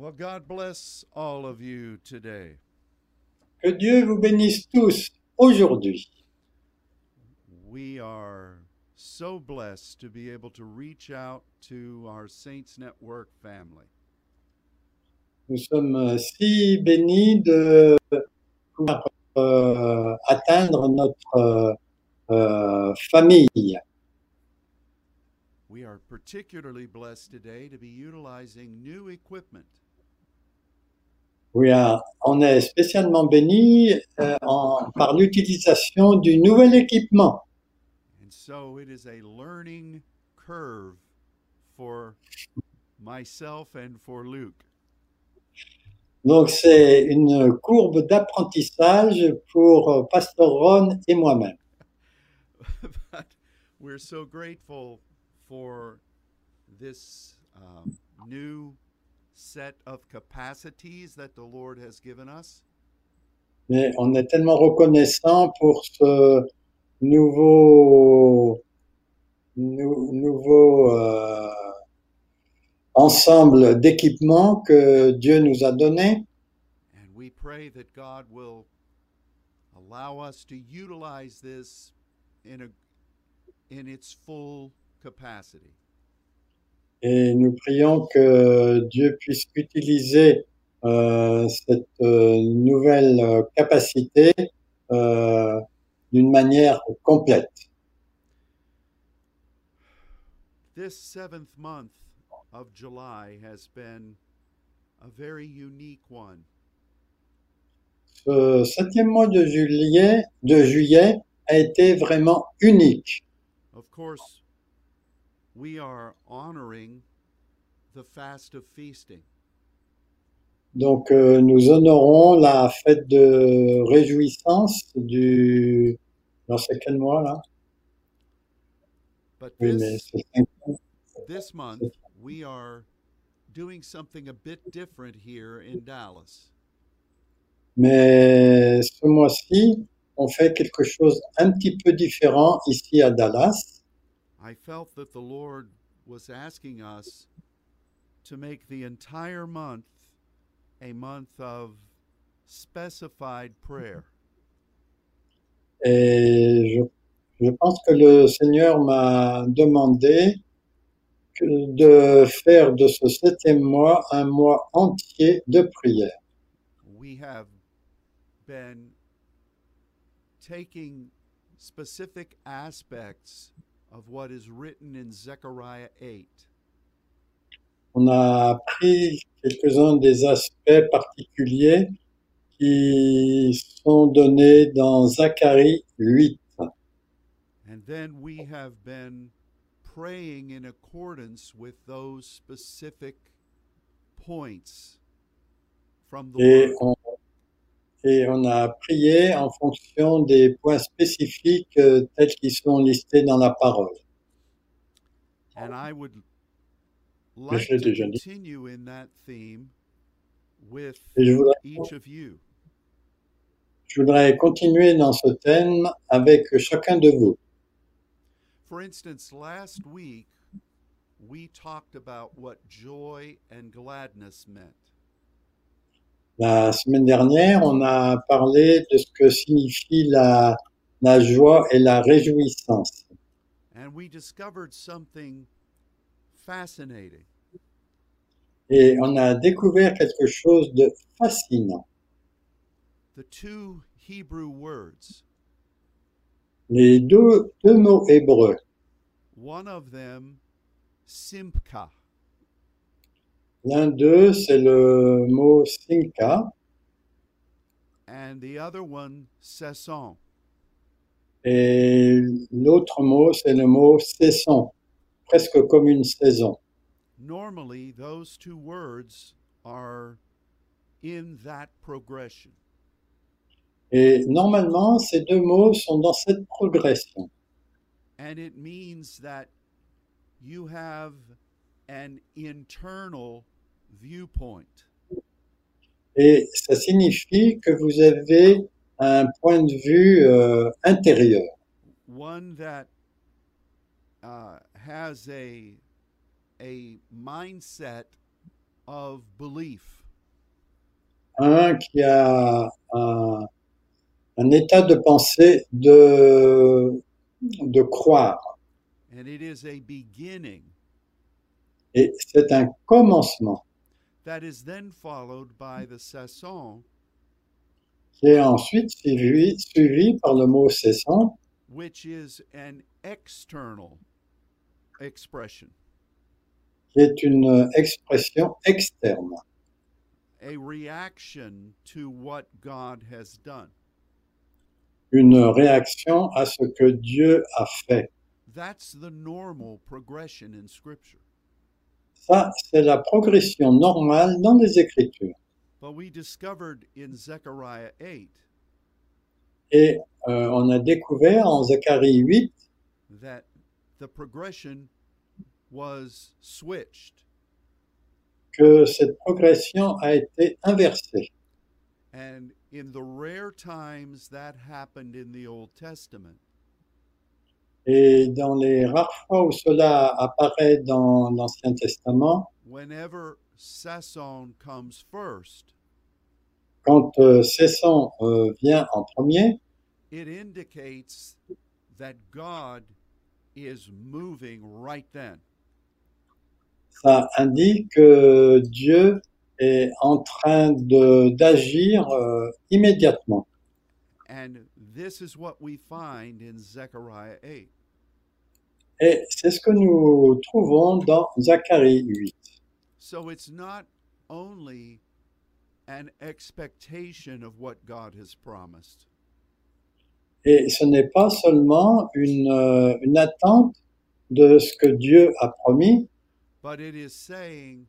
Well, God bless all of you today. Que Dieu vous bénisse tous aujourd'hui. We are so blessed to be able to reach out to our Saints Network family. Nous sommes si bénis de pouvoir euh, atteindre notre euh, famille. We are particularly blessed today to be utilizing new equipment. Oui, euh, on est spécialement bénis euh, en- par l'utilisation du nouvel équipement. And so it is a learning curve for myself and for Luke. Donc c'est une courbe d'apprentissage pour euh, Pasteur Ron et moi-même. but we're so grateful for this um, new set of capacities that the Lord has given us? Mais on est tellement reconnaissant pour ce nouveau, nou- nouveau euh, ensemble d'équipements que Dieu nous a donné. And we pray that God will allow us to utilize this in, a, in its full capacity. Et nous prions que Dieu puisse utiliser euh, cette euh, nouvelle euh, capacité euh, d'une manière complète. This seventh month of July has been a very unique one. Ce septième mois de juillet, de juillet a été vraiment unique. Of course, we are honoring the fast of feasting. Donc euh, nous honorons la fête de réjouissance du... Alors c'est quel mois là But Oui, mais this, month, we are doing something a bit different here in Dallas. Mais ce mois-ci, on fait quelque chose un petit peu différent ici à Dallas. I felt that the Lord was asking us to make the entire month a month of specified prayer. Et je, je pense que le Seigneur m'a demandé de faire de ce septième mois un mois entier de prière. we have been taking specific aspects of what is written in Zechariah 8 On a pris quelques-uns des aspects particuliers qui sont donnés dans Zacharie 8. and then we have been praying in accordance with those specific points from the Et word. on, et on a prié en fonction des points spécifiques euh, tels qu'ils sont listés dans la parole. and I would like je l'ai déjà dit. continue in that theme with Et je voudrais, each of you. je voudrais continuer dans ce thème avec chacun de vous. For instance, last week we talked about what joy and gladness meant. La semaine dernière, on a parlé de ce que signifie la, la joie et la réjouissance. And we discovered something fascinating. Et on a découvert quelque chose de fascinant. The two Hebrew words, Les deux, deux mots hébreux. one of them, simcha, L'un d'eux, c'est le mot simka and the other one, saison. et l'autre mot, c'est le mot saison, presque comme une saison. Normally, those two words are in that progression. Et normalement, ces deux mots sont dans cette progression. And it means that you have an internal. Et ça signifie que vous avez un point de vue euh, intérieur, one that uh, has a a mindset of belief. un qui a un, un état de pensée de, de croire. And it is a beginning Et c'est un commencement that is then followed by the saison, qui est ensuite suivi, suivi par le mot cessant, which is an external expression, qui est une expression externe, a reaction to what God has done. une réaction à ce que Dieu a fait. That's the normal progression in Scripture. Ça, c'est la progression normale dans les Écritures. But we discovered in Zechariah 8 Et euh, on a découvert en Zacharie 8 that the progression was switched. que cette progression a été inversée. And in the rare times that happened in the Old Testament, Et dans les rares fois où cela apparaît dans l'Ancien Testament, whenever Sason comes first, quand euh, Cesson euh, vient en premier, it indicates that God is moving right then. ça indique que Dieu est en train d'agir euh, immédiatement. And this is what we find in Zechariah 8. Et c'est ce que nous trouvons dans Zacharie 8. So it's not only an expectation of what God has promised, Et ce n'est pas seulement une, euh, une attente de ce que Dieu a promis, but it is saying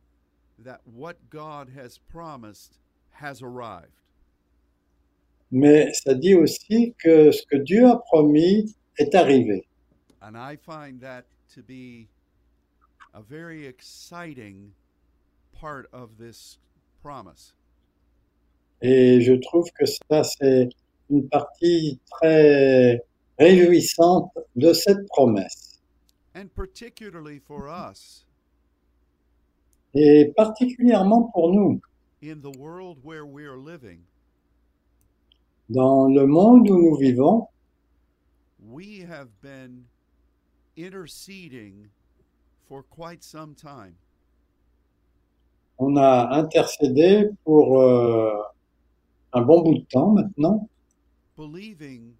that what God has promised has arrived. mais ça dit aussi que ce que Dieu a promis est arrivé. And I find that to be a very exciting part of this promise. Et je trouve que ça, c'est une partie très réjouissante de cette promesse. And particularly for us Et particulièrement pour nous, in the world where we're living, dans le monde où nous vivons, we have been on a intercédé pour euh, un bon bout de temps maintenant, believing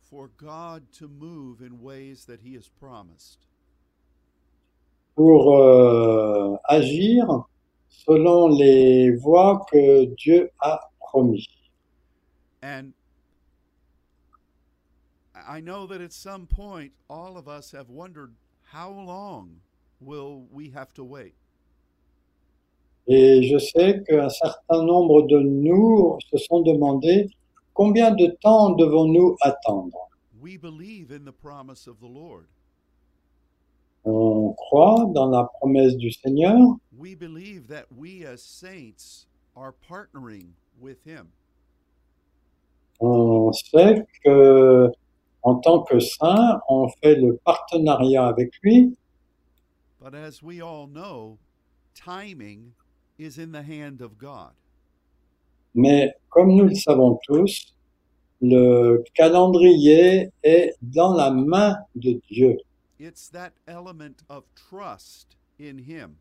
for God to move in ways that He has promised. pour euh, agir selon les voies que Dieu a promis. And I know that at some point, all of us have wondered how long will we have to wait? Et je sais qu'un certain nombre de nous se sont demandé combien de temps devons-nous attendre? We believe in the promise of the Lord. On croit dans la promesse du Seigneur, We believe that we as saints are partnering with Him. on sait que en tant que saint, on fait le partenariat avec lui, But as we all know, timing is in the hand of God. mais comme nous le savons tous, le calendrier est dans la main de Dieu. It's that element of trust in Him.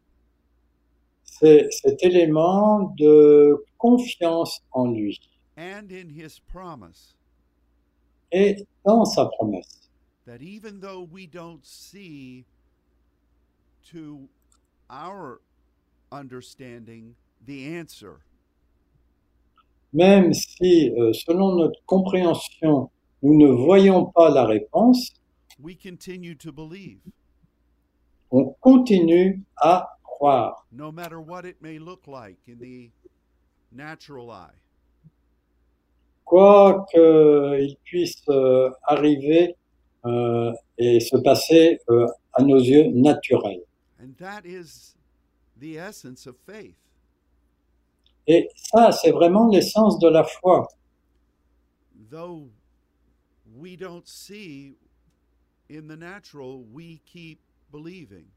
C'est cet élément de confiance en lui and in his promise et dans sa promesse. that even though we don't see to our understanding the answer, Même si, euh, selon notre compréhension, nous ne voyons pas la réponse, we continue to believe, on continue à croire, no matter what it may look like in the natural eye. Quoi qu'il puisse euh, arriver euh, et se passer euh, à nos yeux naturels. And that is the essence of faith. Et ça, c'est vraiment l'essence de la foi. Though we don't see in the natural, we keep believing.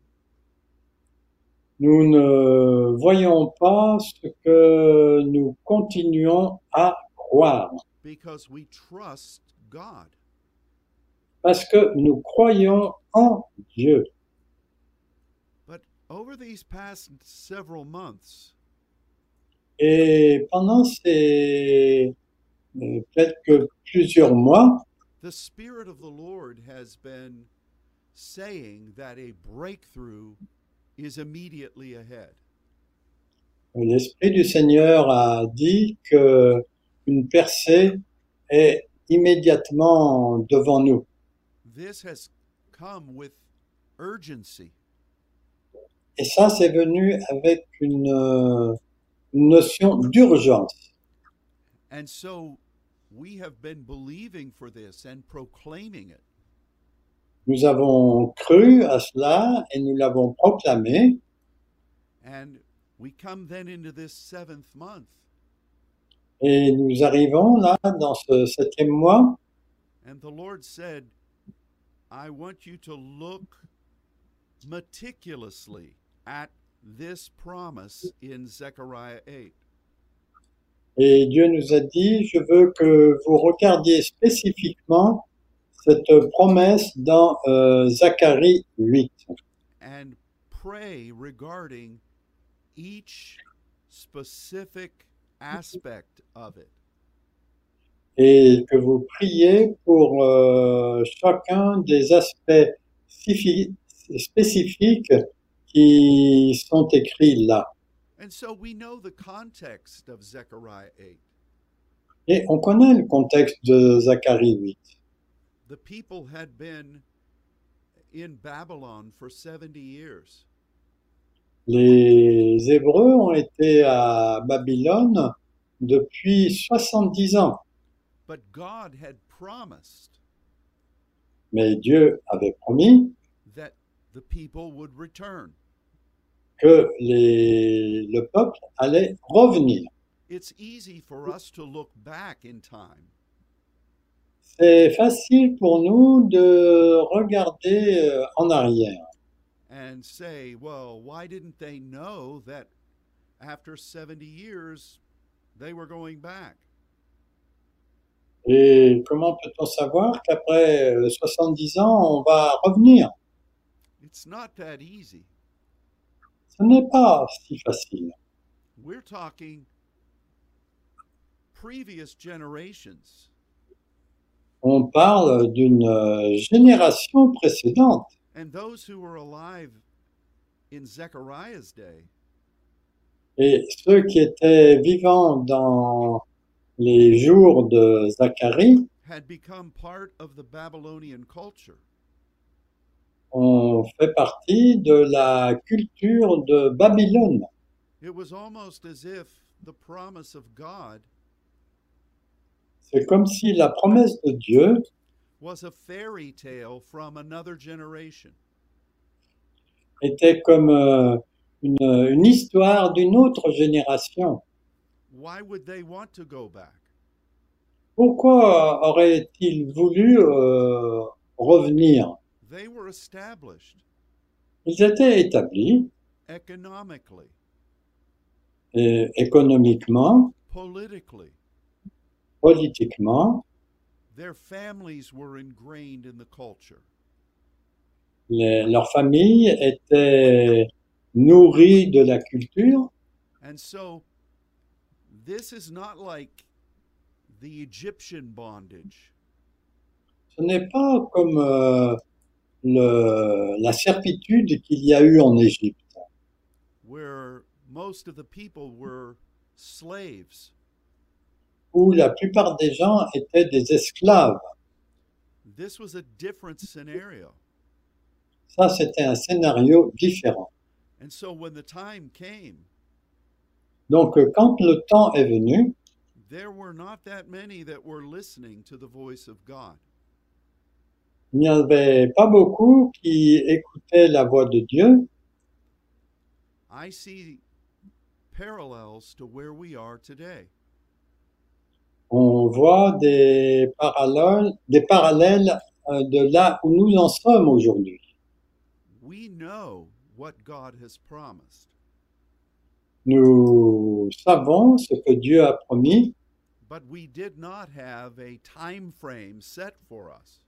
Nous ne voyons pas ce que nous continuons à croire, because we trust God. parce que nous croyons en Dieu. But over these past several months, Et pendant ces euh, quelques plusieurs mois, the Spirit of the Lord has been saying that a breakthrough is immediately ahead. l'Esprit du Seigneur a dit que une percée est immédiatement devant nous. This has come with urgency. Et ça, c'est venu avec une, une notion d'urgence. And so we have been believing for this and proclaiming it. Nous avons cru à cela et nous l'avons proclamé. And we come then into this seventh month, Et nous arrivons là dans ce septième mois. and the Lord said, I want you to look meticulously at this promise in Zechariah 8. Et Dieu nous a dit, je veux que vous regardiez spécifiquement cette promesse dans euh, Zacharie 8 and pray regarding each specific. Et que vous priez pour euh, chacun des aspects spécifi- spécifiques qui sont écrits là. And so we know the context of Zechariah 8. Et on connaît le contexte de Zacharie 8. The people had been in Babylon for 70 years. Les Hébreux ont été à Babylone depuis 70 ans, But God had promised mais Dieu avait promis that the people would return. que les- le peuple allait revenir. It's easy for us to look back in time C'est facile pour nous de regarder euh, en arrière and say, well, why didn't they know that after 70 years they were going back? Et comment peut-on savoir qu'après euh, 70 ans, on va revenir? It's not that easy. Ce n'est pas si facile. We're talking previous generations. On parle d'une euh, génération précédente. And those who were alive in Zechariah's day Et ceux qui étaient vivants dans les jours de Zacharie had become part of the Babylonian culture. ont fait partie de la culture de Babylone. It was almost as if the promise of God C'est comme si la promesse de Dieu was a fairy tale from another generation. était comme euh, une, une histoire d'une autre génération. Why would they want to go back? Pourquoi aurait-il voulu euh, revenir? They were established Ils étaient établis et économiquement, politically. politiquement. Their families were ingrained in the culture. Les- leurs familles étaient nourries de la culture. And so this is not like the Egyptian bondage Ce n'est pas comme euh, le- la servitude qu'il y a eu en Égypte, where most of the people were slaves. Où la plupart des gens étaient des esclaves. This was a different scenario. Ça, c'était un scénario différent. And so when the time came, Donc, quand le temps est venu, there were not that many that were listening to the voice of God. il n'y avait pas beaucoup qui écoutaient la voix de Dieu. I see parallels to where we are today. Voit des parallèles, des parallèles euh, de là où nous en sommes aujourd'hui. We know what God has promised. Nous savons ce que Dieu a promis, but we did not have a time frame set for us.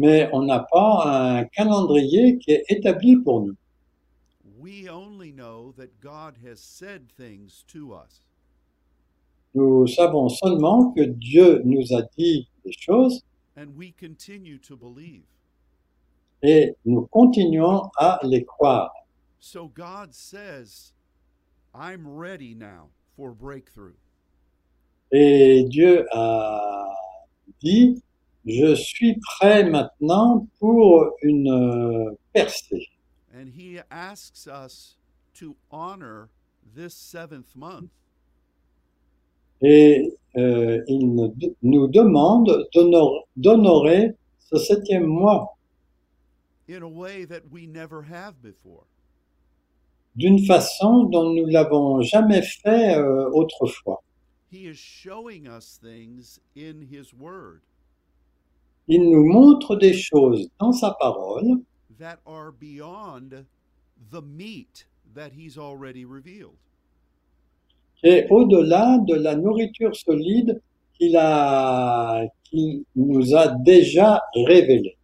mais on n'a pas un calendrier qui est établi pour nous. We only know that God has said things to us. Nous savons seulement que Dieu nous a dit des choses And we continue to believe. et nous continuons à les croire. So God says, I'm ready now for breakthrough. Et Dieu a dit, je suis prêt maintenant pour une percée. And He asks us to honor this seventh month Et euh, il nous demande d'honor- d'honorer ce septième mois in a way that we never have before. d'une façon dont nous l'avons jamais fait euh, autrefois. He is showing us things in His Word Il nous montre des choses dans sa parole that are beyond the meat that He's already revealed. Est au-delà de la nourriture solide qu'il a, qu'il nous a déjà révélée.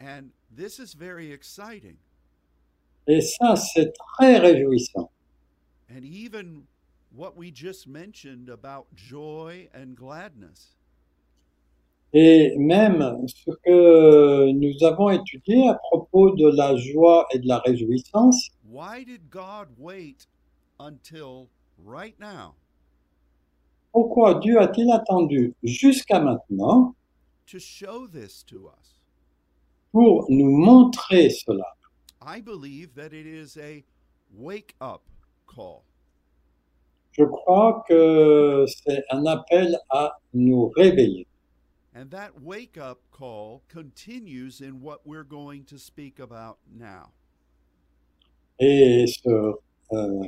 And this is very exciting. Et ça, c'est très réjouissant. And even what we just mentioned about joy and gladness. Et même ce que nous avons étudié à propos de la joie et de la réjouissance, Why did God wait until pourquoi Dieu a-t-il attendu jusqu'à maintenant to show this to us? pour nous montrer cela? I believe that it is a wake up call. Je crois que c'est un appel à nous réveiller. And that wake up call continues in what we're going to speak about now. Et ce euh,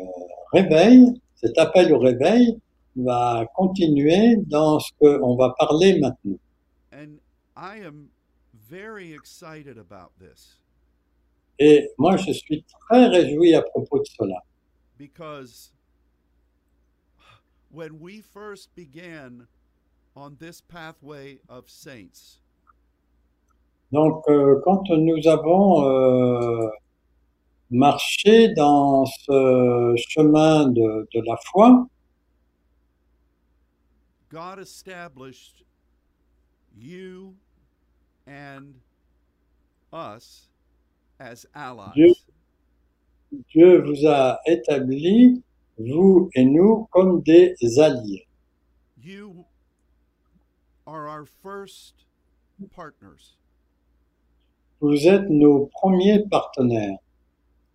réveil, cet appel au réveil, va continuer dans ce qu'on va parler maintenant. And I am very excited about this Et moi, je suis très réjoui à propos de cela. because when we first began on this pathway of saints, Donc, euh, quand nous avons euh, marché dans ce chemin de, de la foi, God established you and us as allies. Dieu- Dieu vous a établi, vous et nous, comme des alliés. You are our first partners. Vous êtes nos premiers partenaires.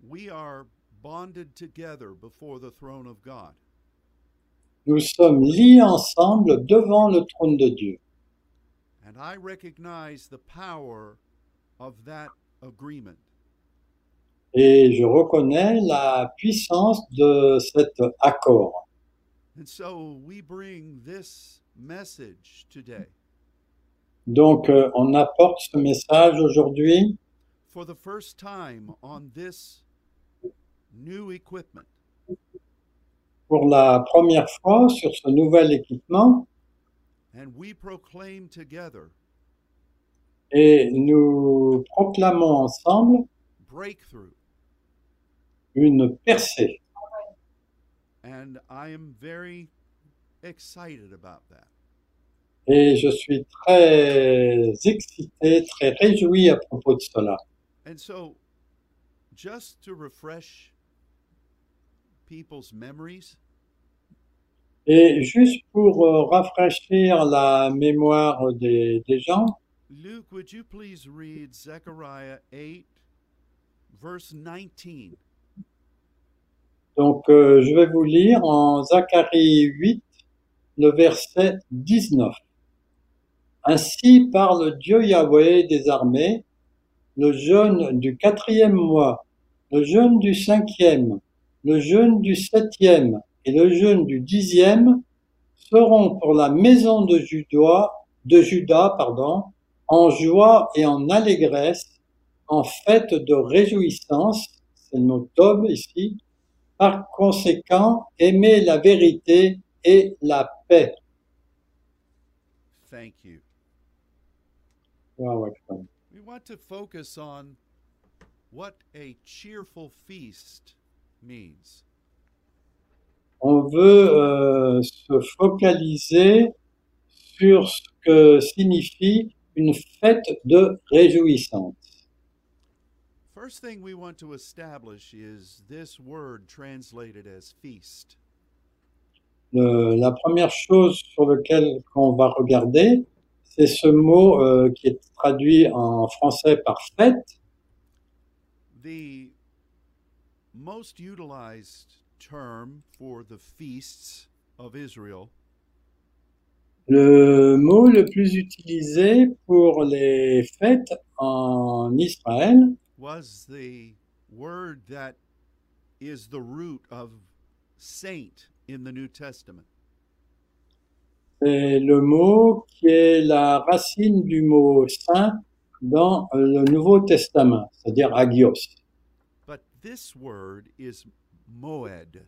We are bonded together before the throne of God. Nous sommes liés ensemble devant le trône de Dieu. And I recognize the power of that agreement. Et je reconnais la puissance de cet accord. And so we bring this message today Donc, euh, on apporte ce message aujourd'hui for the first time on this. Pour la première fois sur ce nouvel équipement And we proclaim together et nous proclamons ensemble breakthrough. une percée. And I am very excited about that. Et je suis très excité, très réjoui à propos de cela. And so, just to refresh Et juste pour euh, rafraîchir la mémoire des, des gens, Luke, would you please read Zechariah 8, verse 19? donc euh, je vais vous lire en Zacharie 8, le verset 19. Ainsi parle Dieu Yahweh des armées, le jeûne du quatrième mois, le jeûne du cinquième, le jeûne du septième et le jeûne du dixième seront pour la maison de Juda, de Juda, pardon, en joie et en allégresse, en fête de réjouissance, c'est le mot tob ici, Par conséquent, aimez la vérité et la paix. Thank you. We want to focus on what a cheerful feast. On veut euh, se focaliser sur ce que signifie une fête de réjouissance. First thing we want to establish is this word translated as feast. Le- la première chose sur laquelle qu'on va regarder, c'est ce mot euh, qui est traduit en français par fête. The most utilized term for the feasts of Israel? Le mot le plus utilisé pour les fêtes en Israël, was the word that is the root of saint in the New Testament. c'est le mot qui est la racine du mot saint dans le Nouveau Testament, c'est-à-dire agios. This word is moed.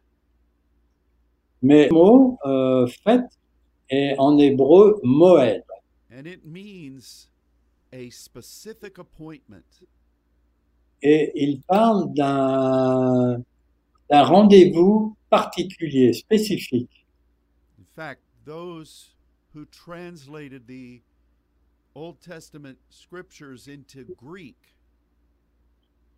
Mais mot euh, fête est en hébreu moed. And it means a specific appointment, et il parle d'un d'un rendez-vous particulier, spécifique. In fact, those who translated the Old Testament scriptures into Greek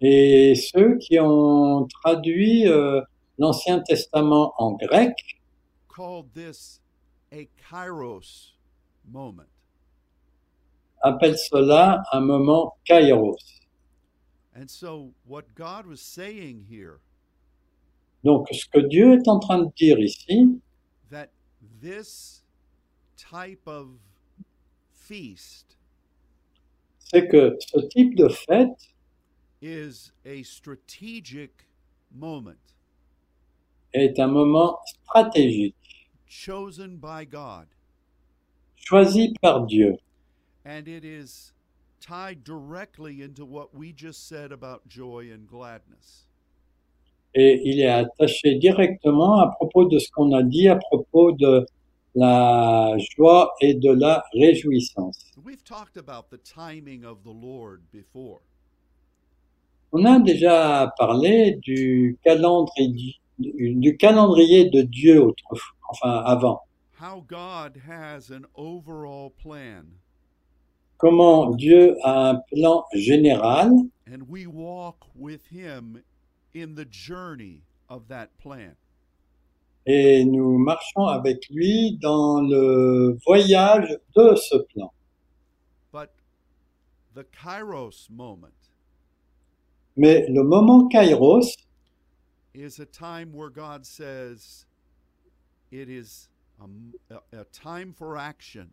Et ceux qui ont traduit euh, l'Ancien Testament en grec called this a kairos moment. appellent cela un moment kairos. And so, what God was saying here, Donc ce que Dieu est en train de dire ici, that this type of feast c'est que ce type de fête is a strategic moment est un moment stratégique, chosen by God, choisi par Dieu. and it is tied directly into what we just said about joy and gladness. Et il est attaché directement à propos de ce qu'on a dit à propos de la joie et de la réjouissance. We've talked about the timing of the Lord before. On a déjà parlé du calendrier, du, du calendrier de Dieu autrefois, enfin avant. How God has an overall plan, Comment Dieu a un plan général and we walk with Him in the journey of that plan. et nous marchons avec lui dans le voyage de ce plan. But the Kairos moment Mais le moment Kairos, is a time where God says it is a, a- time for action.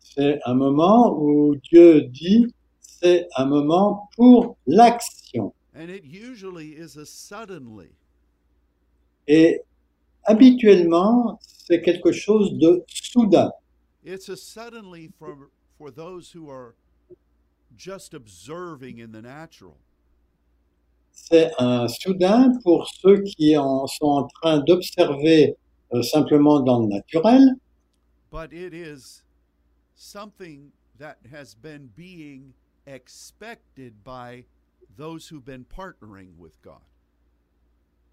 c'est un moment où Dieu dit c'est un moment pour l'action. And it usually is a suddenly. Et habituellement, c'est quelque chose de soudain. It's a suddenly for, for those who are just observing in the natural. C'est un soudain pour ceux qui en sont en train d'observer euh, simplement dans le naturel, but it is something that has been being expected by those who've been partnering with God.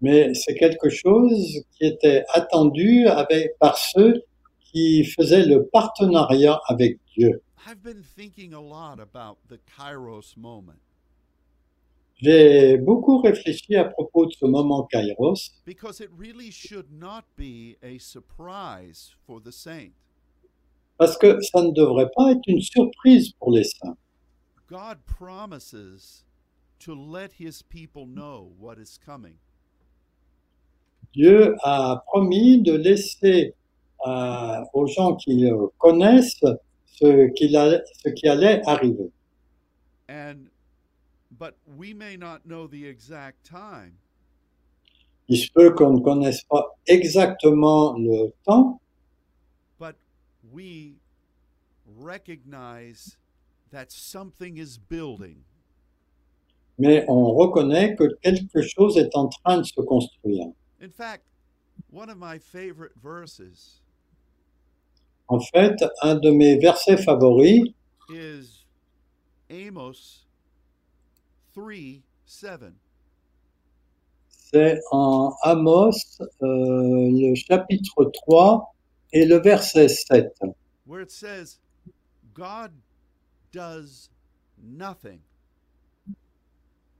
mais c'est quelque chose qui était attendu avec, par ceux qui faisaient le partenariat avec Dieu. I've been thinking a lot about the Kairos moment J'ai beaucoup réfléchi à propos de ce moment Kairos, because it really should not be a surprise for the saint. parce que ça ne devrait pas être une surprise pour les saints. God promises to let his people know what is coming. Dieu a promis de laisser euh, aux gens qui le connaissent ce, qui allait arriver. And but we may not know the exact time, Il se peut qu'on ne connaisse pas exactement le temps, but we recognize that something is building. mais on reconnaît que quelque chose est en train de se construire. In fact, one of my favorite verses En fait, un de mes versets favoris, is Amos 3 7. c'est en Amos, euh, le chapitre 3 et le verset 7, where it says, God does nothing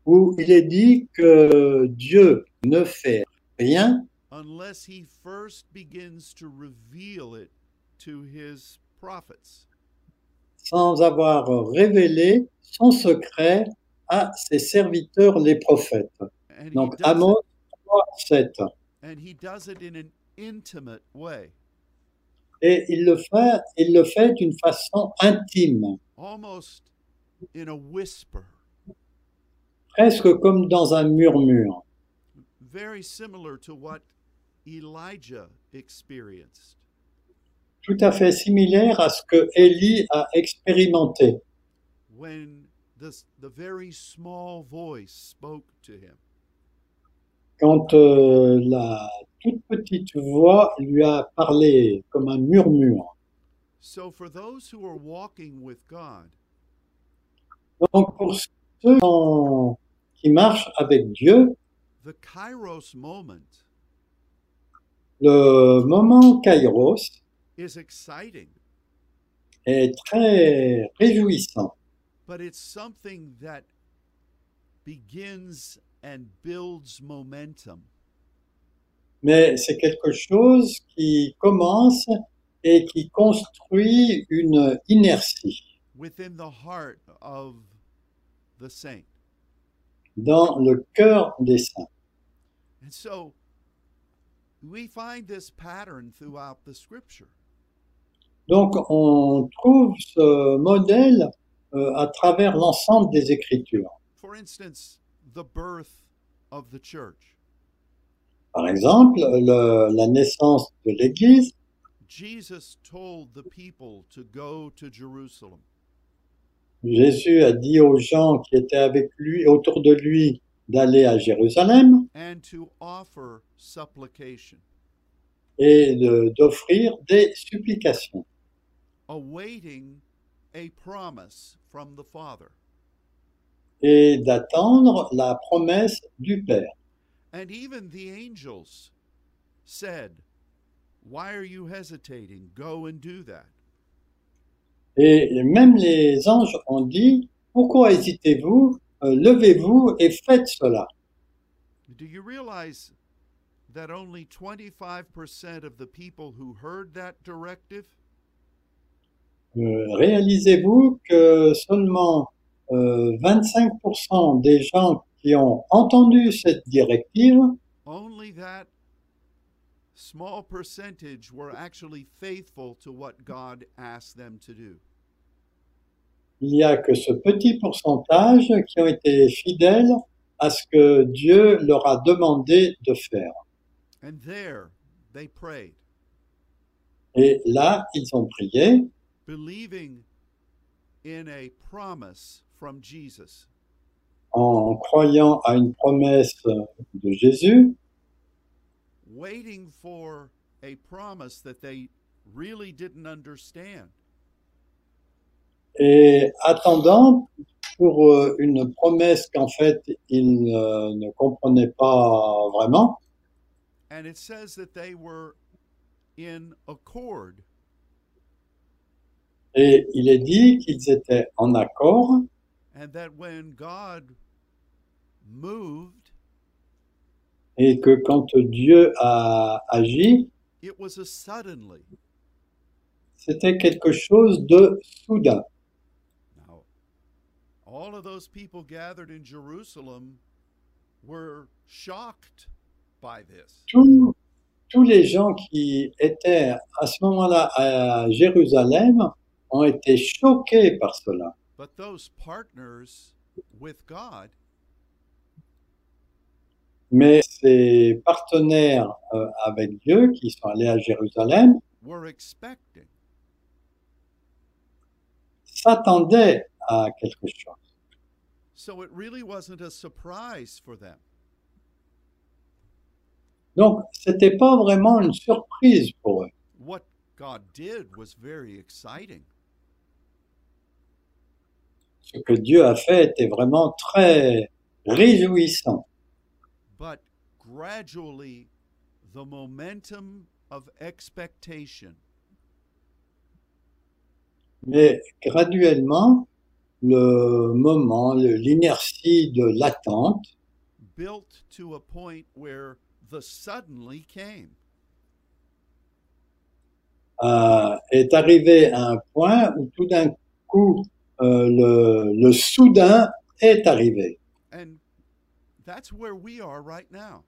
où il est dit que Dieu ne fait rien unless he first begins to reveal it to his prophets. sans avoir révélé son secret à ses serviteurs les prophètes. And he, Donc does Amos 3, 7. it, and he does it in an intimate way, Et il le fait, il le fait d'une façon intime, almost in a whisper, presque comme dans un murmure, very similar to what Elijah experienced. Tout à fait similaire à ce que Élie a expérimenté when the, the very small voice spoke to him. quand euh, la toute petite voix lui a parlé comme un murmure. So, for those who are walking with God, Donc pour ceux qui marchent avec Dieu, the Kairos moment le moment Kairos est très réjouissant, but it's something that begins and builds momentum. mais c'est quelque chose qui commence et qui construit une inertie within the heart of the saint. dans le cœur des saints. And so we find this pattern throughout the scripture. Donc on trouve ce modèle euh, à travers l'ensemble des Écritures. For instance, the birth of the church. Par exemple, le- la naissance de l'Église, Jesus told the people to go to Jerusalem. Jésus a dit aux gens qui étaient avec lui, autour de lui, d'aller à Jérusalem and to offer supplication, et de- d'offrir des supplications, et d'attendre la promesse du Père. And even the angels said, Why are you hesitating? Go and do that. Et même les anges ont dit, pourquoi hésitez-vous? Euh, Levez-vous et faites cela. Do you realize that only 25% of the people who heard that directive Réalisez-vous que seulement euh, 25% des gens qui ont entendu cette directive, only that small percentage were actually faithful to what God asked them to do. il n'y a que ce petit pourcentage qui ont été fidèles à ce que Dieu leur a demandé de faire. And there they prayed, Et là, ils ont prié believing in a promise from Jesus. en croyant à une promesse de Jésus, waiting for a promise that they really didn't understand. et attendant pour euh, une promesse qu'en fait ils euh, ne comprenaient pas vraiment. And it says that they were in accord Et il est dit qu'ils étaient en accord and that when God moved, et que quand Dieu a agi, it was a suddenly. c'était quelque chose de soudain. Now, all of those people gathered in Jerusalem were shocked by this. Tous, tous les gens qui étaient à ce moment-là à Jérusalem ont été choqués par cela. But those partners with God Mais ces partenaires euh, avec Dieu qui sont allés à Jérusalem were expecting. s'attendaient à quelque chose. So it really wasn't a surprise for them. Donc, c'était pas vraiment une surprise pour eux. What God did was very exciting. Ce que Dieu a fait était vraiment très réjouissant. But gradually, the momentum of expectation Mais graduellement, le moment, l'inertie de l'attente built to a point where the suddenly came. euh, est arrivé à un point où tout d'un coup, euh, le, le soudain est arrivé. And that's where we are right now.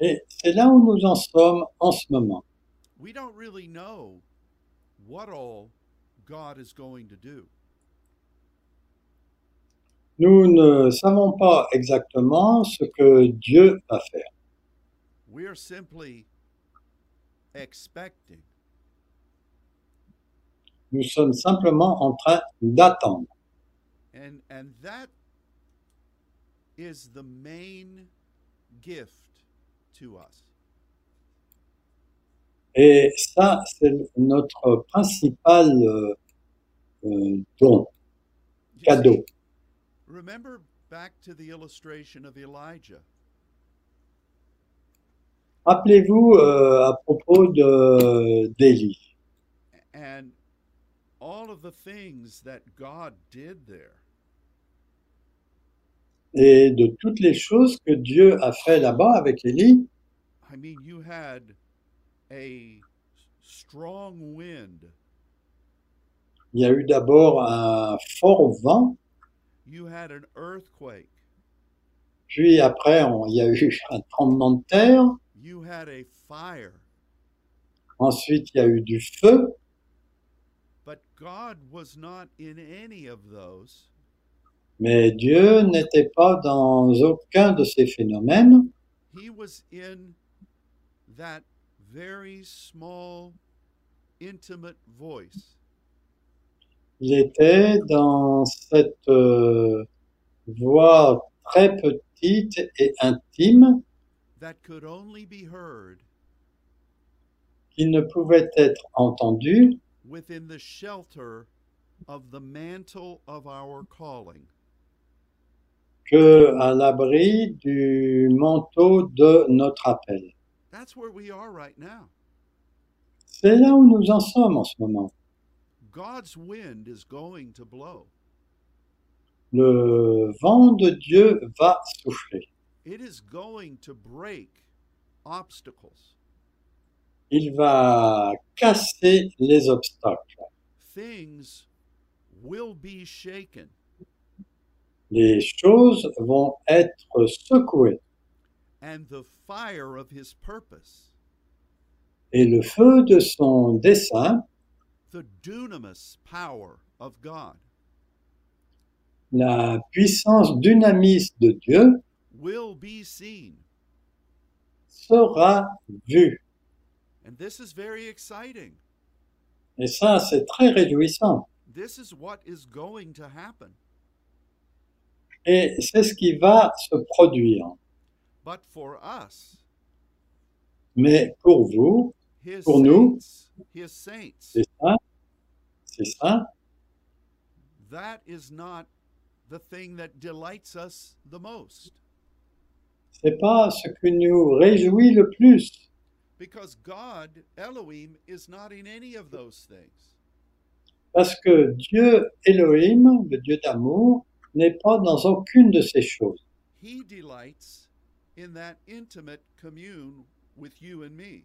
Et c'est là où nous en sommes en ce moment. We don't really know what all God is going to do. Nous ne savons pas exactement ce que Dieu va faire. We're simply expecting. Nous sommes simplement en train d'attendre. And and that is the main gift to us. Et ça, c'est notre principal euh, euh, don, cadeau. see, remember back to the illustration of Elijah. Rappelez-vous euh, à propos d'Élie and all of the things that God did there. Et de toutes les choses que Dieu a fait là-bas avec Élie. I mean, you had a strong wind, Il y a eu d'abord un fort vent, you had an earthquake, puis après on- il y a eu un tremblement de terre, you had a fire, ensuite il y a eu du feu, but God was not in any of those. Mais Dieu n'était pas dans aucun de ces phénomènes. He was in that very small, intimate voice. Il était dans cette euh, voix très petite et intime that could only be heard. qui ne pouvait être entendue within the shelter of the mantle of our calling. que à l'abri du manteau de notre appel. That's where we are right now. C'est là où nous en sommes en ce moment. God's wind is going to blow. Le vent de Dieu va souffler. It is going to break obstacles. Il va casser les obstacles. Things will be shaken. Les choses vont être secouées And the fire of his purpose, et le feu de son dessein, the dunamis power of God, la puissance dynamiste de Dieu will be seen. sera vue. And this is very exciting. Et ça, c'est très réjouissant. This is what is going to happen. Et c'est ce qui va se produire. But for us, Mais pour vous, his Pour nous, c'est ça, c'est ça, that is not the thing that delights us the most. c'est pas ce qui nous réjouit le plus. Parce que Dieu Elohim, le Dieu d'amour, n'est pas dans aucune de ces choses. He delights in that intimate commune with you and me.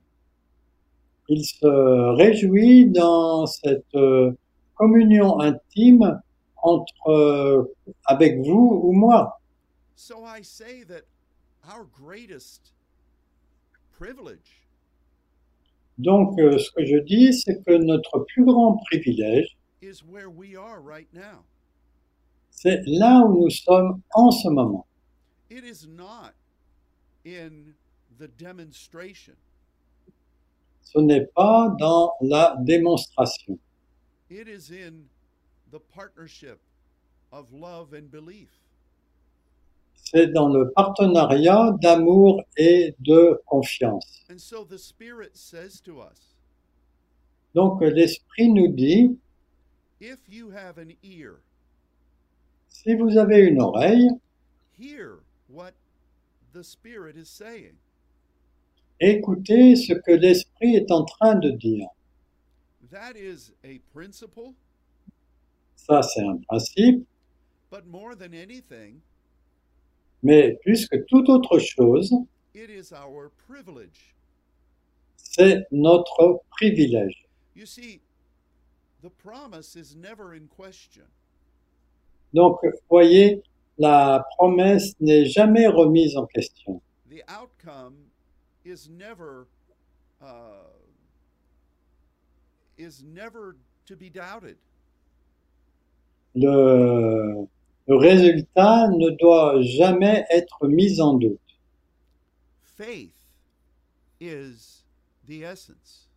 Il se réjouit dans cette euh, communion intime entre euh, avec vous ou moi. So I say that our greatest privilege Donc, euh, ce que je dis, c'est que notre plus grand privilège, is where we are right now. c'est là où nous sommes en ce moment. It is not in the demonstration, Ce n'est pas dans la démonstration, it is in the partnership of love and belief. C'est dans le partenariat d'amour et de confiance. And so the Spirit says to us Donc l'Esprit nous dit, if you have an ear, si vous avez une oreille, hear what the Spirit is saying. écoutez ce que l'Esprit est en train de dire. That is a principle, Ça, c'est un principe, but more than anything, mais plus que toute autre chose, it is our privilege. c'est notre privilège. You see, the promise is never in question. Donc, voyez, la promesse n'est jamais remise en question. The outcome is never is never to be doubted. Le, le résultat ne doit jamais être mis en doute. Faith is the essence,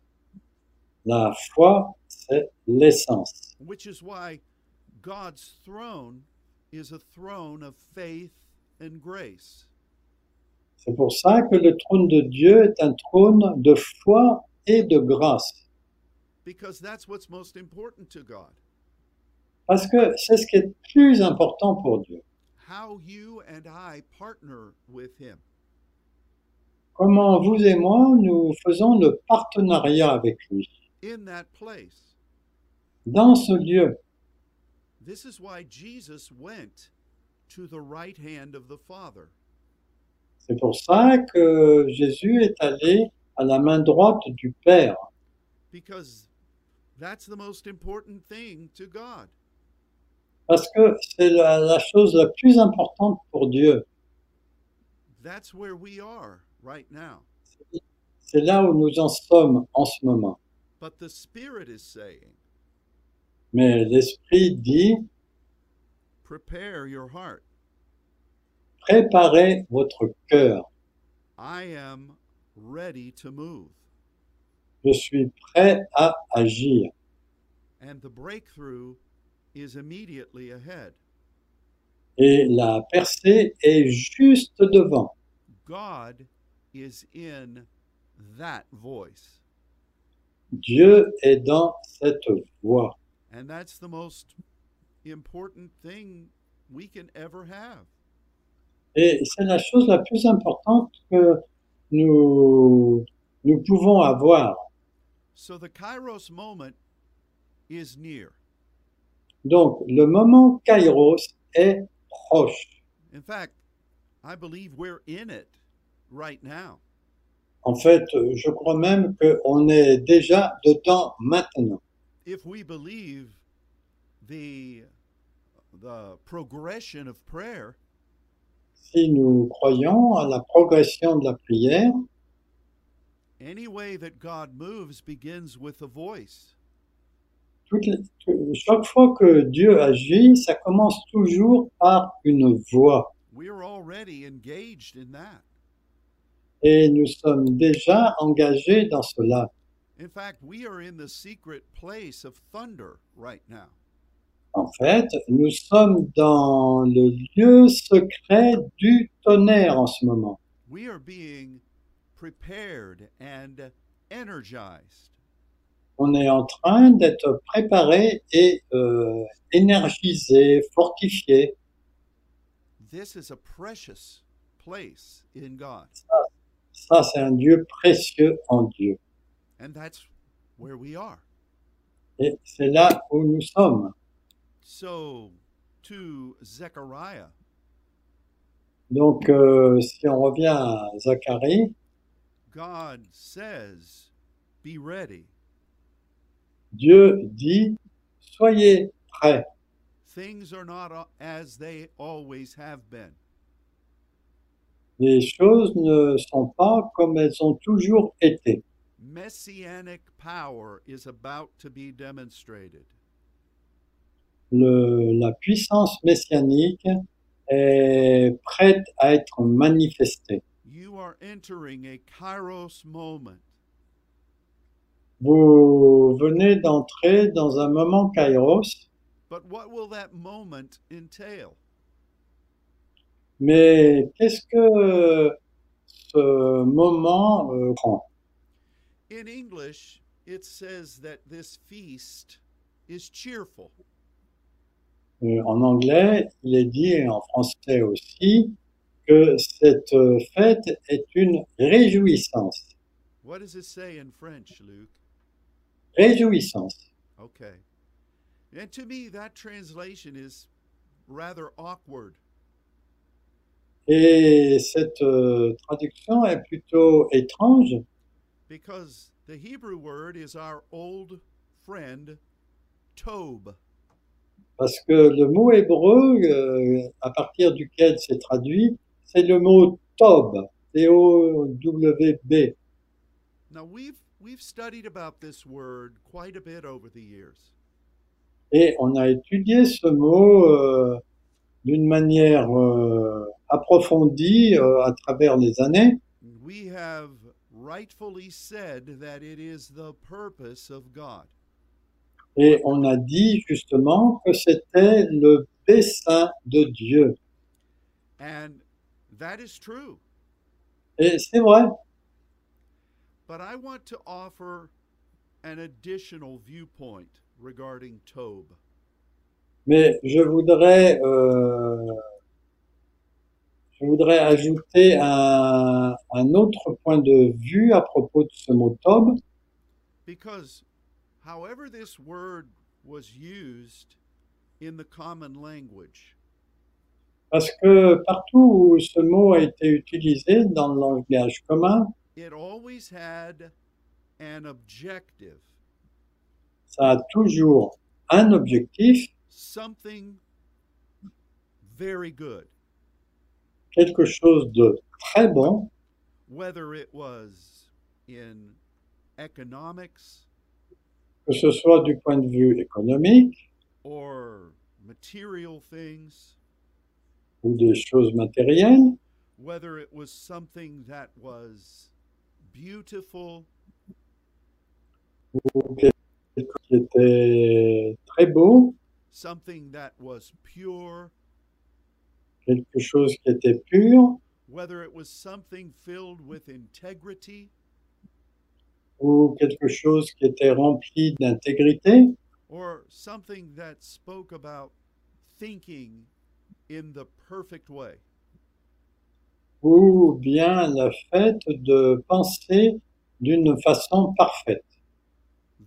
La foi, c'est l'essence. which is why God's throne is a throne of faith and grace. C'est pour ça que le trône de Dieu est un trône de foi et de grâce. Because that's what's most important to God. Parce que c'est ce qui est plus important pour Dieu. How you and I partner with Him. Comment vous et moi, nous faisons le partenariat avec lui. in that place. Dans ce lieu, This is why Jesus went to the right hand of the Father. c'est pour ça que Jésus est allé à la main droite du Père. because that's the most important thing to God. Parce que c'est la, la chose la plus importante pour Dieu. That's where we are right now. C'est là où nous en sommes en ce moment. But the Spirit is saying, Mais l'Esprit dit, prepare your heart. préparez votre cœur. I am ready to move. Je suis prêt à agir. And the breakthrough. Et la percée est juste devant. God is in that voice. Dieu est dans cette voie. And that's the most important thing we can ever have. Et c'est la chose la plus importante que nous, nous pouvons avoir. So the Kairos moment is near. Donc, le moment Kairos est proche. In fact, I believe we're in it right now. En fait, je crois même qu'on est déjà dedans maintenant. If we believe the the progression of prayer, Si nous croyons à la progression de la prière, any way that God moves begins with a voice. Chaque fois que Dieu agit, ça commence toujours par une voix. We're already engaged in that. Et nous sommes déjà engagés dans cela. In fact, we are in the secret place of thunder right now. En fait, nous sommes dans le lieu secret du tonnerre en ce moment. We are being prepared and energized. On est en train d'être préparé et euh, énergisé, fortifié. This is a precious place in God. Ça, c'est un lieu précieux en Dieu. And that's where we are. Et c'est là où nous sommes. So, to Zechariah, Donc, euh, si on revient à Zacharie, God says, Be ready. Dieu dit, soyez prêts. Things are not a- as they always have been. Les choses ne sont pas comme elles ont toujours été. Messianic power is about to be demonstrated. Le- la puissance messianique est prête à être manifestée. You are entering a kairos moment. Vous venez d'entrer dans un moment kairos But what will that moment entail? Mais qu'est-ce que ce moment euh, prend? In English, it says that this feast is cheerful. Euh, En anglais, il est dit, et en français aussi, que cette fête est une réjouissance. What does it say in French, Luke? Réjouissance. Okay. And to me, that translation is rather awkward. Et cette euh, traduction est plutôt étrange because the Hebrew word is our old friend Tob. parce que le mot hébreu euh, à partir duquel c'est traduit, c'est le mot Tob, T-O-W-B. Now we've we've studied about this word quite a bit over the years. Et on a étudié ce mot euh, d'une manière euh, approfondie euh, à travers les années. We have rightfully said that it is the purpose of God. Et on a dit justement que c'était le dessein de Dieu. And that is true. Et c'est vrai, But I want to offer an additional viewpoint regarding Tob. mais je voudrais, euh, je voudrais ajouter un, un autre point de vue à propos de ce mot Tob, Because however this word was used in the common language, parce que partout où ce mot a été utilisé dans le langage commun, it always had an objective, ça a toujours un objectif, something very good, quelque chose de très bon, whether it was in economics. Que ce soit du point de vue économique. Or material things, ou des choses matérielles, whether it was something that was beautiful. Ou quelque chose qui était très beau, something that was pure, quelque chose qui était pur, whether it was something filled with integrity. Ou quelque chose qui était rempli d'intégrité, or something that spoke about thinking in the perfect way. Ou bien le fait de penser d'une façon parfaite.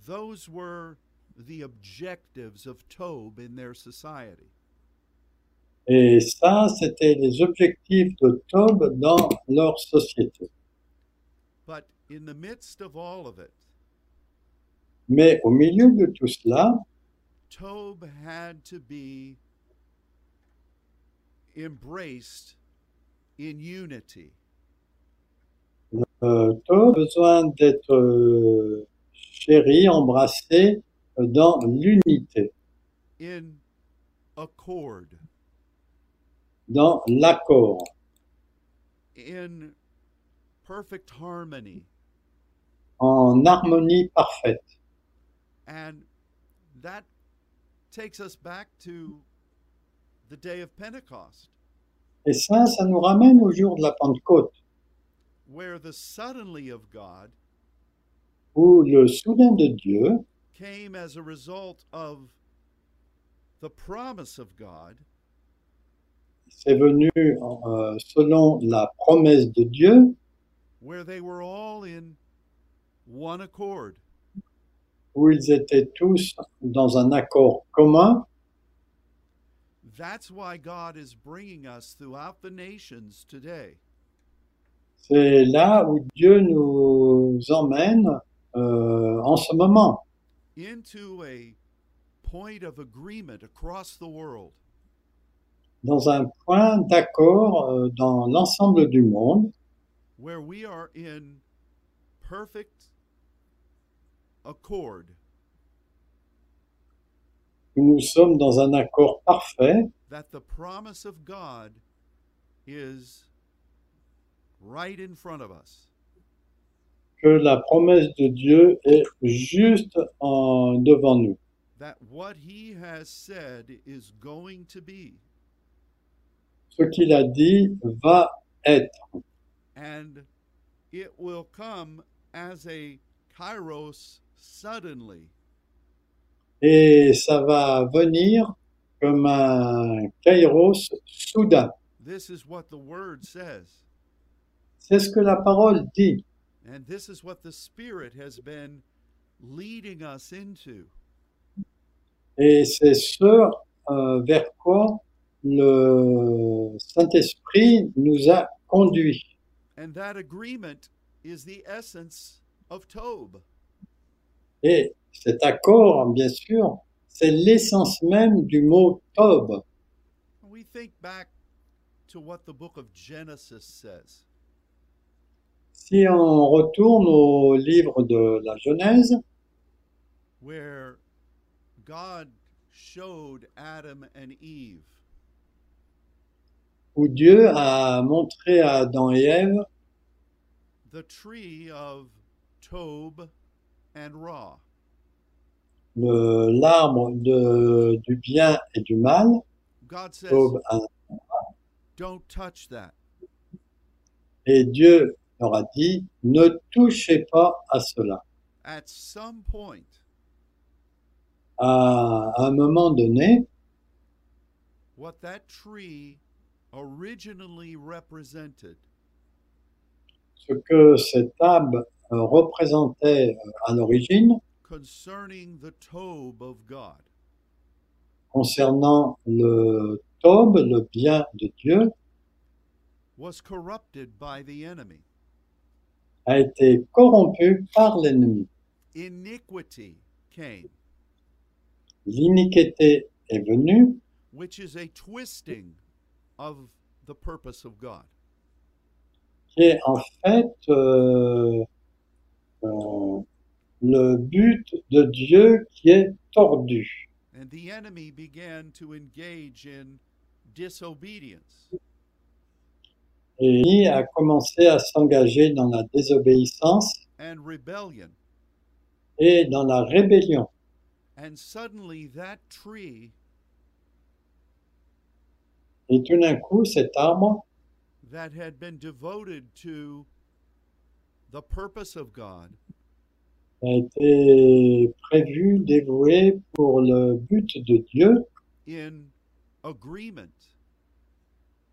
Those were the objectives of Tob in their society. Et ça, c'était les objectifs de Tob dans leur société. But in the midst of all of it, Mais au milieu de tout cela, Tob had to be embraced in unity. a besoin d'être euh, chéri, embrassé euh, dans l'unité, in accord, dans l'accord, in perfect harmony. en harmonie parfaite. And that takes us back to the day of Pentecost, Et ça, ça nous ramène au jour de la Pentecôte, where the suddenly of God où le soudain de Dieu came as a result of the promise of God c'est venu euh, selon la promesse de Dieu, where they were all in one accord. où ils étaient tous dans un accord commun. That's why God is bringing us throughout the nations today C'est là où Dieu nous emmène euh, en ce moment, into a point of agreement across the world. Dans un point d'accord euh, dans l'ensemble du monde, where we are in perfect accord nous sommes dans un accord parfait, that the promise of God is right in front of us. que la promesse de Dieu est juste en, devant nous. that what he has said is going to be, Ce qu'il a dit va être. and it will come as a kairos suddenly. Et ça va venir comme un kairos soudain. This is what the word says. C'est ce que la parole dit. And this is what the Spirit has been leading us into. Et c'est ce euh, vers quoi le Saint-Esprit nous a conduits. And that agreement is the essence of Tob. Et cet accord, bien sûr, c'est l'essence même du mot Tob. We think back to what the book of Genesis says. Si on retourne au livre de la Genèse, where God showed Adam and Eve où Dieu a montré à Adam et Ève the tree of Tob l'arbre du bien et du mal, God says, Tob un, don't touch that. et Dieu leur a dit, ne touchez pas à cela. At some point, À un moment donné, what that tree originally represented ce que cet arbre représentait euh, à l'origine, concerning the Tob of God concernant le Tob, le bien de Dieu, was corrupted by the enemy. a été corrompu par l'ennemi. Iniquity came, L'iniquité est venue, which is a twisting of the purpose of God. qui est en fait euh, euh, le but de Dieu qui est tordu. And the enemy began to engage in disobedience. Et il a commencé à s'engager dans la désobéissance and rebellion. et dans la rébellion. And suddenly that tree Et tout d'un coup, cet arbre that had been devoted to the purpose of God a été prévu, dévoué pour le but de Dieu, in agreement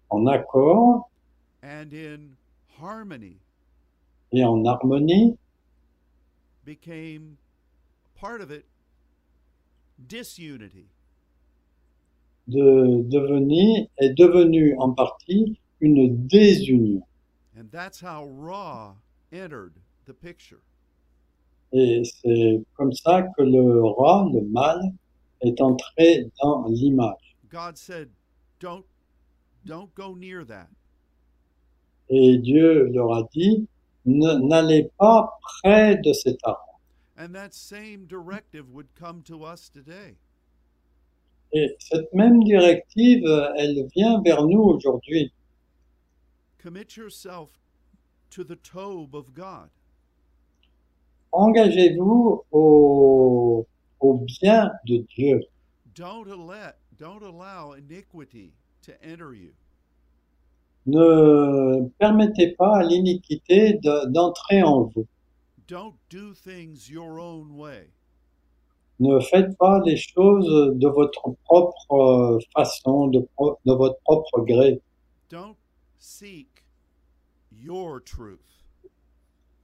en accord and in harmony et en harmonie, became part of it disunity. de devenir, est devenu en partie une désunion. And that's how Ra entered the picture. Et c'est comme ça que le roi, le mal, est entré dans l'image. God said, Don't don't go near that. Et Dieu leur a dit, n'allez pas près de cet arbre. And that same directive would come to us today. Et cette même directive, elle vient vers nous aujourd'hui. Commit yourself to the Tob of God. Engagez-vous au, au bien de Dieu. Don't allow, don't allow iniquity to enter you. Ne permettez pas à l'iniquité de- d'entrer en vous. Don't do things your own way. Ne faites pas les choses de votre propre façon, de, pro- de votre propre gré. Don't seek.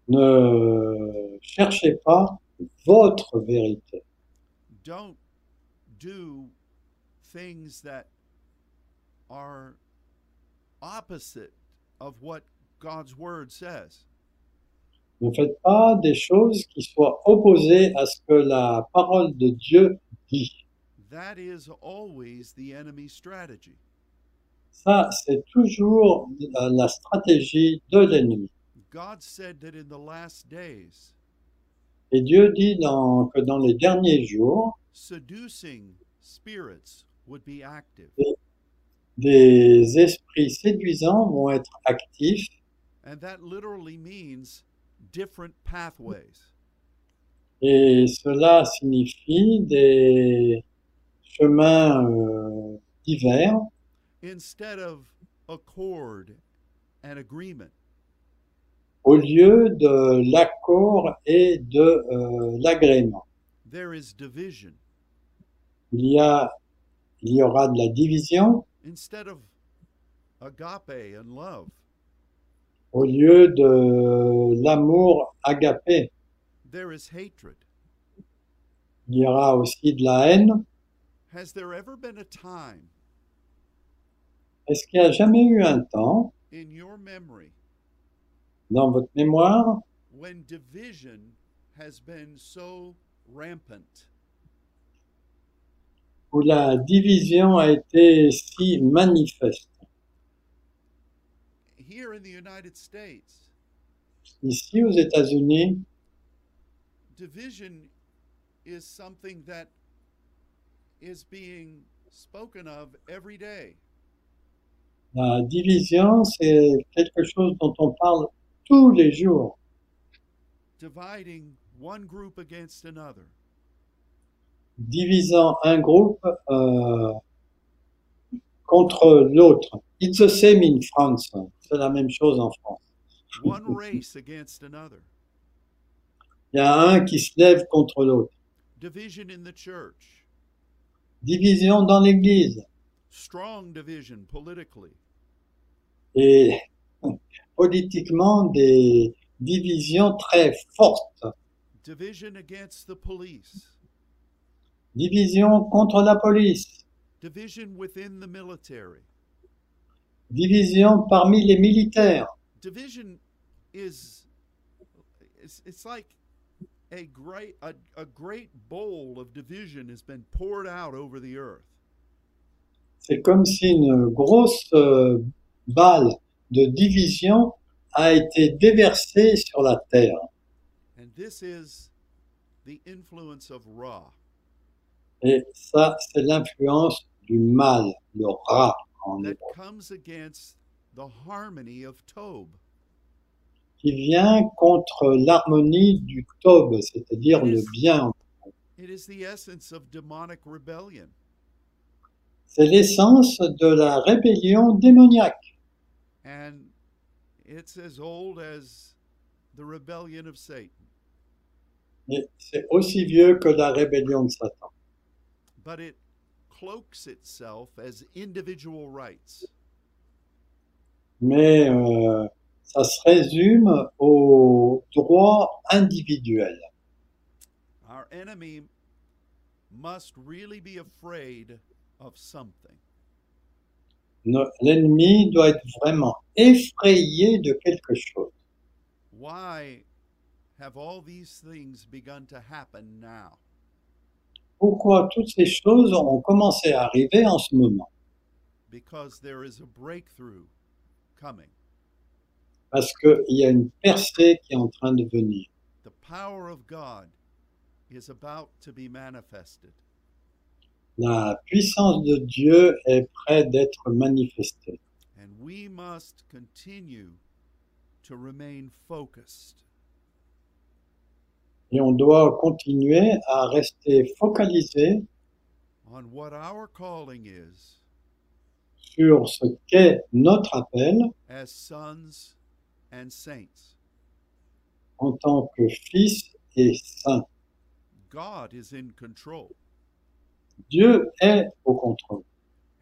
Ne cherchez pas votre vérité. Don't do things that are opposite of what God's word says. Ne faites pas des choses qui soient opposées à ce que la parole de Dieu dit. That is always the enemy's strategy. Ça, c'est toujours la la stratégie de l'ennemi. God said that in the last days, Et Dieu dit dans- que dans les derniers jours, seducing spirits would be active. des esprits séduisants vont être actifs And that literally means different pathways. Et cela signifie des chemins euh, divers instead of accord and agreement. au lieu de l'accord et de euh, l'agrément. There is division Il y a, il y aura de la division instead of agape and love. au lieu de l'amour agapé. There is hatred. Il y aura aussi de la haine. Has there ever been a time Est-ce qu'il n'y a jamais eu un temps in your memory dans votre mémoire when division has been so rampant? où la division a été si manifeste? Here in the United States, Ici aux États-Unis, division is something that is being spoken of every day. La division, c'est quelque chose dont on parle tous les jours, dividing one group against another. divisant un groupe euh, contre l'autre. It's the same in France. C'est la même chose en France. one race against another, Il y a un qui se lève contre l'autre. division in the church, Division dans l'Église. Strong division politically, Et politiquement, des divisions très fortes. division against the police, Division contre la police. division within the military. Division parmi les militaires. Division is it's, it's like a great a, a great bowl of division has been poured out over the earth. C'est comme si une grosse euh, balle de division a été déversée sur la terre. Ra. Et ça, c'est l'influence du mal, le rat en hébreu, qui vient contre l'harmonie du Tob, c'est-à-dire le bien. It is the essence of demonic rebellion. C'est l'essence de la rébellion démoniaque. And it's as old as the rebellion of Satan. Et c'est aussi vieux que la rébellion de Satan. But it cloaks itself as individual rights. Mais euh, ça se résume aux droits individuels. Our enemy must really be afraid L'ennemi doit être vraiment effrayé de quelque chose. Why have all these things begun to happen now? Pourquoi toutes ces choses ont commencé à arriver en ce moment? Because there is a breakthrough coming. Parce qu'il y a une percée qui est en train de venir. The power of God is about to be manifested. La puissance de Dieu est près d'être manifestée. And we must continue to remain focused. Et on doit continuer à rester focalisé on what our calling is sur ce qu'est notre appel as sons and saints. en tant que fils et saint. God is in control, Dieu est au contrôle.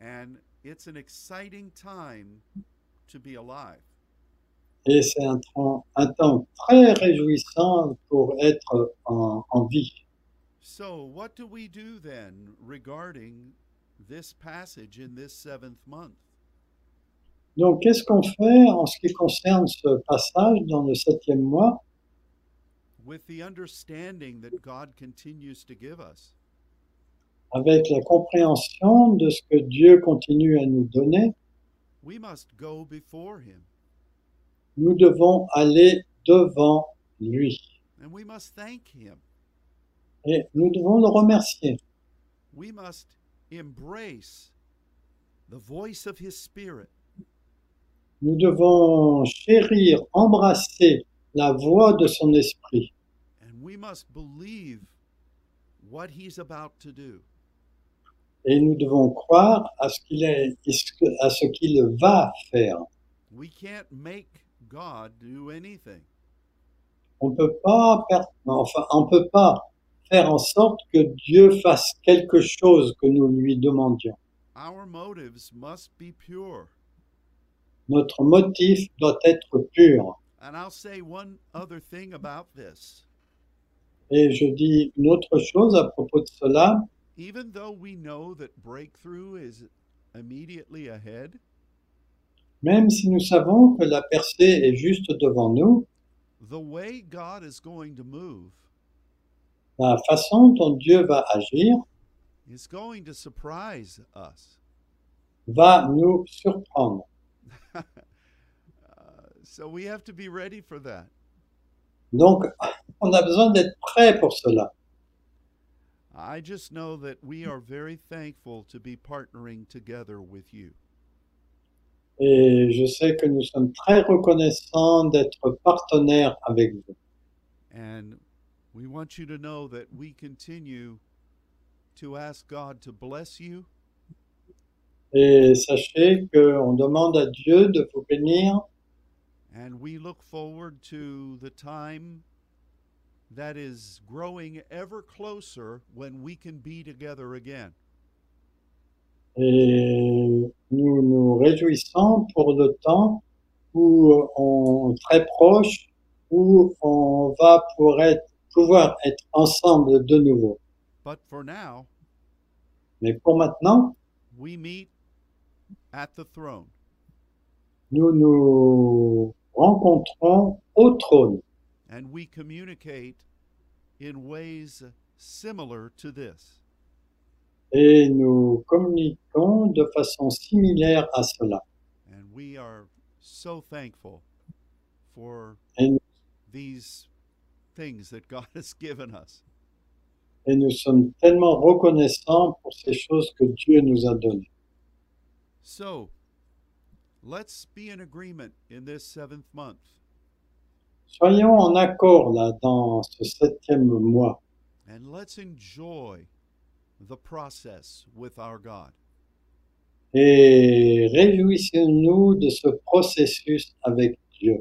and it's an exciting time to be alive. Et c'est un, temps- un temps très réjouissant pour être en, en vie. So, what do we do then regarding this passage in this seventh month? Donc, qu'est-ce qu'on fait en ce qui concerne ce passage dans le septième mois? With the understanding that God continues to give us, avec la compréhension de ce que Dieu continue à nous donner we must go before Him Nous devons aller devant lui and we must thank Him. et nous devons le remercier. We must embrace the voice of His Spirit Nous devons chérir, embrasser la voix de son esprit and we must believe what he's about to do. Et nous devons croire à ce qu'il est, à ce qu'il va faire. We can't make God do anything. On peut pas, enfin, on peut pas faire en sorte que Dieu fasse quelque chose que nous lui demandions. Our motives must be pure. Notre motif doit être pur. And I'll say one other thing about this. Et je dis une autre chose à propos de cela. Even though we know that breakthrough is immediately ahead, Même si nous savons que la percée est juste devant nous, the way God is going to move la façon dont Dieu va agir is going to surprise us. va nous surprendre. Uh, so we have to be ready for that. Donc, on a besoin d'être prêt pour cela. I just know that we hmm. are very thankful to be partnering together with you. Et je sais que nous sommes très reconnaissants d'être partenaires avec vous. And we want you to know that we continue to ask God to bless you Et sachez qu'on demande à Dieu de vous bénir And we look forward to the time that is growing ever closer when we can be together again. et nous nous réjouissons pour le temps où on très proche, où on va pour être, pouvoir être ensemble de nouveau. But for now, Mais pour maintenant, we meet at the throne. nous nous rencontrons au trône and we communicate in ways similar to this. et nous communiquons de façon similaire à cela. And we are so thankful for nous, these things that God has given us. et nous sommes tellement reconnaissants pour ces choses que Dieu nous a données. So, let's be in agreement in this seventh month. Soyons en accord là dans ce septième mois And let's enjoy the process with our God. et réjouissons-nous de ce processus avec Dieu.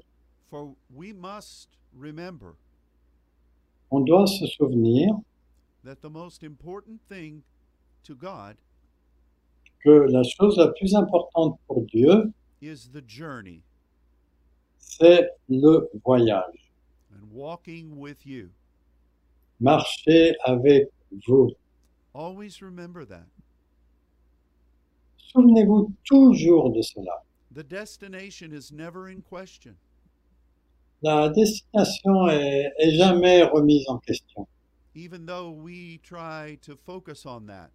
For we must remember On doit se souvenir that the most important thing to God que la chose la plus importante pour Dieu, is the journey c'est le voyage. and walking with you. Marcher avec vous. Always remember that. Souvenez-vous toujours de cela. The destination is never in question. La destination est, est jamais remise en question. even though we try to focus on that,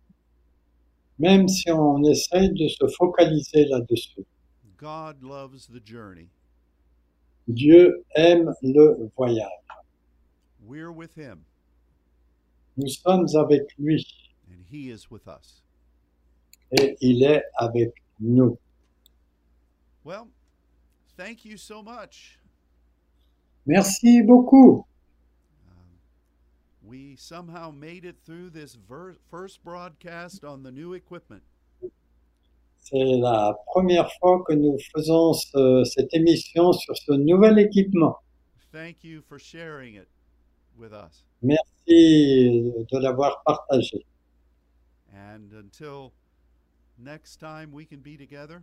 Même si on essaye de se focaliser là-dessus. God loves the journey. Dieu aime le voyage. We're with Him, Nous sommes avec lui and He is with us. et il est avec nous. Well, thank you so much. Merci beaucoup. Um, we somehow made it through this ver- first broadcast on the new equipment. C'est la première fois que nous faisons ce- cette émission sur ce nouvel équipement. Thank you for sharing it with us. Merci de l'avoir partagé. And until next time we can be together,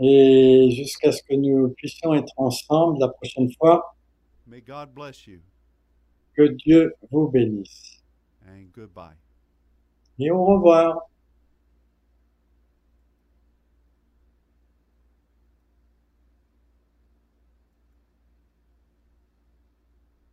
Et jusqu'à ce que nous puissions être ensemble la prochaine fois, may God bless you que Dieu vous bénisse. and goodbye. Et au revoir.